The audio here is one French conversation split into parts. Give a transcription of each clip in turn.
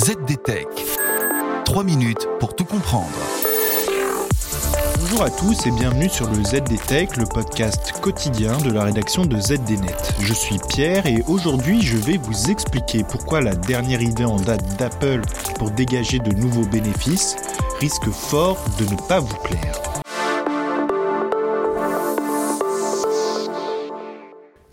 ZDTech. 3 minutes pour tout comprendre. Bonjour à tous et bienvenue sur le ZDTech, le podcast quotidien de la rédaction de ZDNet. Je suis Pierre et aujourd'hui je vais vous expliquer pourquoi la dernière idée en date d'Apple pour dégager de nouveaux bénéfices risque fort de ne pas vous plaire.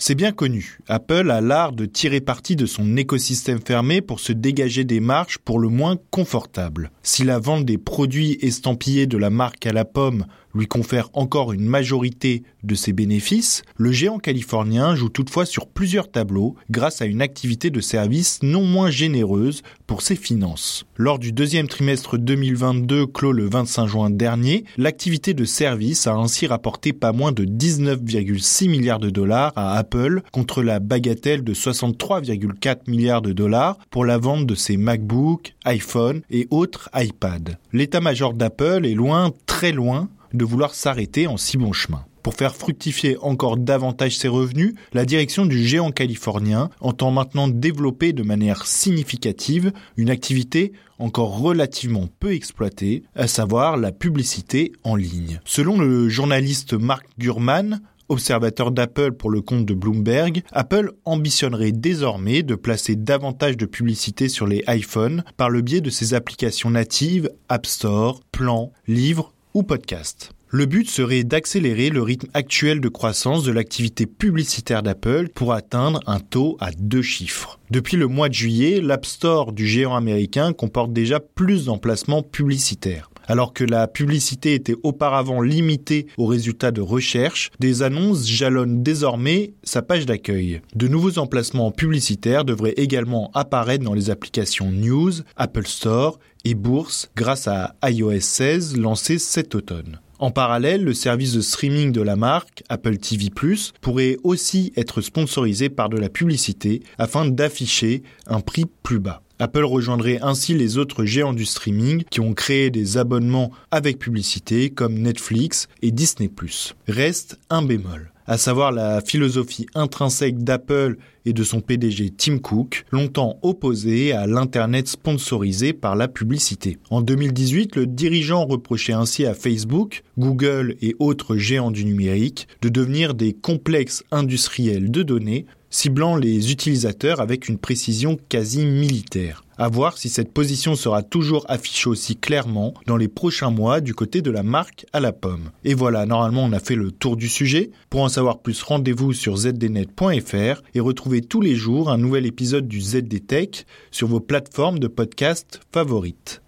C'est bien connu, Apple a l'art de tirer parti de son écosystème fermé pour se dégager des marges pour le moins confortables. Si la vente des produits estampillés de la marque à la pomme lui confère encore une majorité de ses bénéfices, le géant californien joue toutefois sur plusieurs tableaux grâce à une activité de service non moins généreuse pour ses finances. Lors du deuxième trimestre 2022 clos le 25 juin dernier, l'activité de service a ainsi rapporté pas moins de 19,6 milliards de dollars à Apple contre la bagatelle de 63,4 milliards de dollars pour la vente de ses MacBook, iPhone et autres iPad. L'état-major d'Apple est loin, très loin, de vouloir s'arrêter en si bon chemin. Pour faire fructifier encore davantage ses revenus, la direction du géant californien entend maintenant développer de manière significative une activité encore relativement peu exploitée, à savoir la publicité en ligne. Selon le journaliste Mark Gurman, observateur d'Apple pour le compte de Bloomberg, Apple ambitionnerait désormais de placer davantage de publicité sur les iPhones par le biais de ses applications natives App Store, Plan, Livres ou podcast. Le but serait d'accélérer le rythme actuel de croissance de l'activité publicitaire d'Apple pour atteindre un taux à deux chiffres. Depuis le mois de juillet, l'App Store du géant américain comporte déjà plus d'emplacements publicitaires. Alors que la publicité était auparavant limitée aux résultats de recherche, des annonces jalonnent désormais sa page d'accueil. De nouveaux emplacements publicitaires devraient également apparaître dans les applications News, Apple Store et Bourse grâce à iOS 16 lancé cet automne. En parallèle, le service de streaming de la marque, Apple TV ⁇ pourrait aussi être sponsorisé par de la publicité afin d'afficher un prix plus bas. Apple rejoindrait ainsi les autres géants du streaming qui ont créé des abonnements avec publicité comme Netflix et Disney ⁇ Reste un bémol à savoir la philosophie intrinsèque d'Apple et de son PDG Tim Cook, longtemps opposé à l'Internet sponsorisé par la publicité. En 2018, le dirigeant reprochait ainsi à Facebook, Google et autres géants du numérique de devenir des complexes industriels de données ciblant les utilisateurs avec une précision quasi militaire. À voir si cette position sera toujours affichée aussi clairement dans les prochains mois du côté de la marque à la pomme. Et voilà, normalement on a fait le tour du sujet. Pour en savoir plus, rendez-vous sur zdnet.fr et retrouvez tous les jours un nouvel épisode du ZD Tech sur vos plateformes de podcast favorites.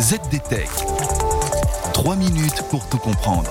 ZD Tech. 3 minutes pour tout comprendre.